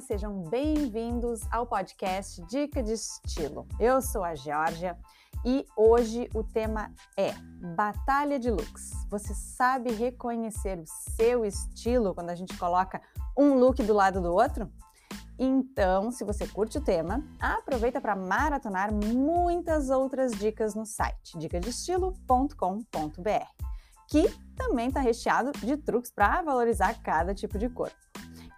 Sejam bem-vindos ao podcast Dica de Estilo. Eu sou a Georgia e hoje o tema é Batalha de Looks. Você sabe reconhecer o seu estilo quando a gente coloca um look do lado do outro? Então, se você curte o tema, aproveita para maratonar muitas outras dicas no site dicadestilo.com.br, que também está recheado de truques para valorizar cada tipo de corpo.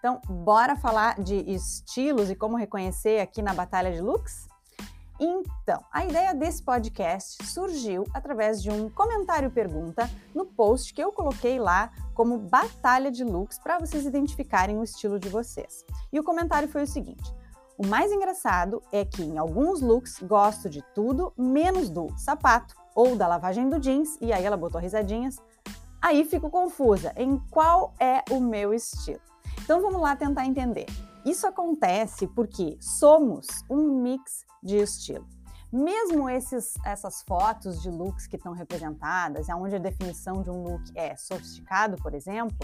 Então, bora falar de estilos e como reconhecer aqui na Batalha de Looks? Então, a ideia desse podcast surgiu através de um comentário-pergunta no post que eu coloquei lá como Batalha de Looks para vocês identificarem o estilo de vocês. E o comentário foi o seguinte: o mais engraçado é que em alguns looks gosto de tudo menos do sapato ou da lavagem do jeans, e aí ela botou risadinhas. Aí fico confusa em qual é o meu estilo. Então vamos lá tentar entender. Isso acontece porque somos um mix de estilo. Mesmo esses, essas fotos de looks que estão representadas, onde a definição de um look é sofisticado, por exemplo,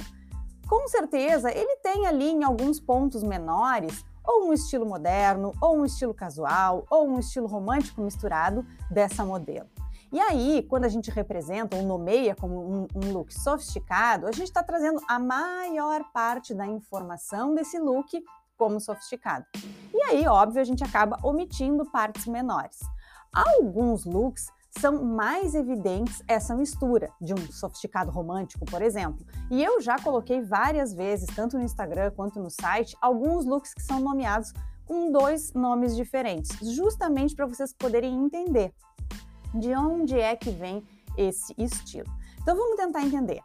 com certeza ele tem ali em alguns pontos menores ou um estilo moderno, ou um estilo casual, ou um estilo romântico misturado dessa modelo. E aí, quando a gente representa ou nomeia como um, um look sofisticado, a gente está trazendo a maior parte da informação desse look como sofisticado. E aí, óbvio, a gente acaba omitindo partes menores. Alguns looks são mais evidentes essa mistura de um sofisticado romântico, por exemplo. E eu já coloquei várias vezes, tanto no Instagram quanto no site, alguns looks que são nomeados com dois nomes diferentes, justamente para vocês poderem entender de onde é que vem esse estilo. Então vamos tentar entender.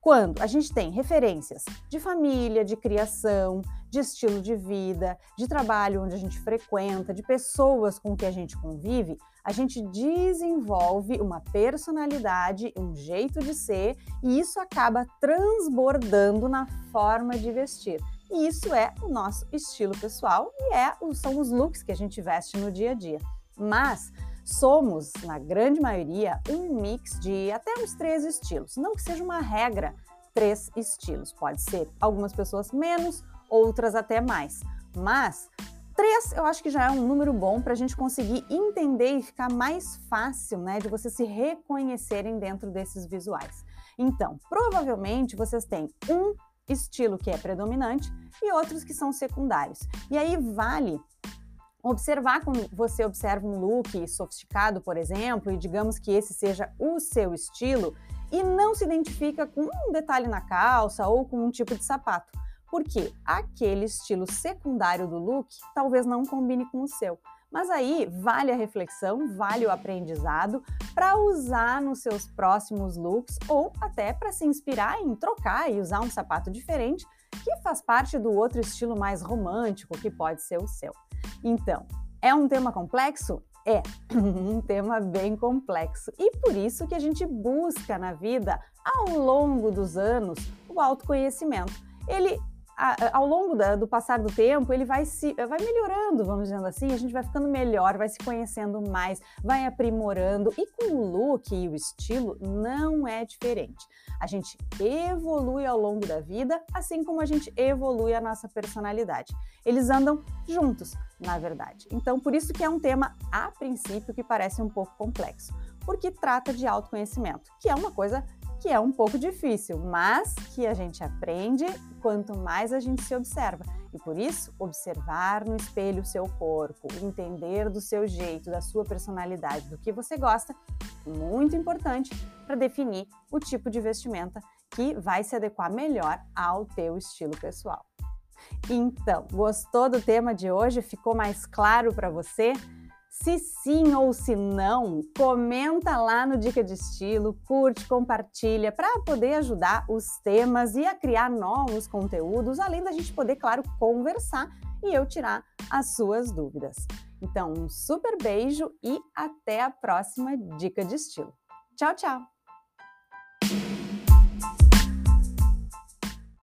Quando a gente tem referências de família, de criação, de estilo de vida, de trabalho onde a gente frequenta, de pessoas com que a gente convive, a gente desenvolve uma personalidade, um jeito de ser, e isso acaba transbordando na forma de vestir. E isso é o nosso estilo pessoal e é, são os looks que a gente veste no dia a dia. Mas somos, na grande maioria, um mix de até uns três estilos. Não que seja uma regra, três estilos. Pode ser algumas pessoas menos, outras até mais. Mas três eu acho que já é um número bom para a gente conseguir entender e ficar mais fácil, né, de vocês se reconhecerem dentro desses visuais. Então, provavelmente vocês têm um estilo que é predominante e outros que são secundários. E aí vale Observar quando você observa um look sofisticado, por exemplo, e digamos que esse seja o seu estilo, e não se identifica com um detalhe na calça ou com um tipo de sapato, porque aquele estilo secundário do look talvez não combine com o seu. Mas aí vale a reflexão, vale o aprendizado para usar nos seus próximos looks ou até para se inspirar em trocar e usar um sapato diferente que faz parte do outro estilo mais romântico que pode ser o seu. Então, é um tema complexo? É um tema bem complexo e por isso que a gente busca na vida, ao longo dos anos, o autoconhecimento. Ele ao longo da, do passar do tempo, ele vai se vai melhorando, vamos dizendo assim, a gente vai ficando melhor, vai se conhecendo mais, vai aprimorando e com o look e o estilo não é diferente. A gente evolui ao longo da vida, assim como a gente evolui a nossa personalidade. Eles andam juntos, na verdade. Então, por isso que é um tema a princípio que parece um pouco complexo, porque trata de autoconhecimento, que é uma coisa que é um pouco difícil, mas que a gente aprende quanto mais a gente se observa. E por isso, observar no espelho o seu corpo, entender do seu jeito, da sua personalidade, do que você gosta, muito importante para definir o tipo de vestimenta que vai se adequar melhor ao teu estilo pessoal. Então, gostou do tema de hoje? Ficou mais claro para você? Se sim ou se não, comenta lá no Dica de Estilo, curte, compartilha para poder ajudar os temas e a criar novos conteúdos, além da gente poder, claro, conversar e eu tirar as suas dúvidas. Então, um super beijo e até a próxima Dica de Estilo. Tchau, tchau!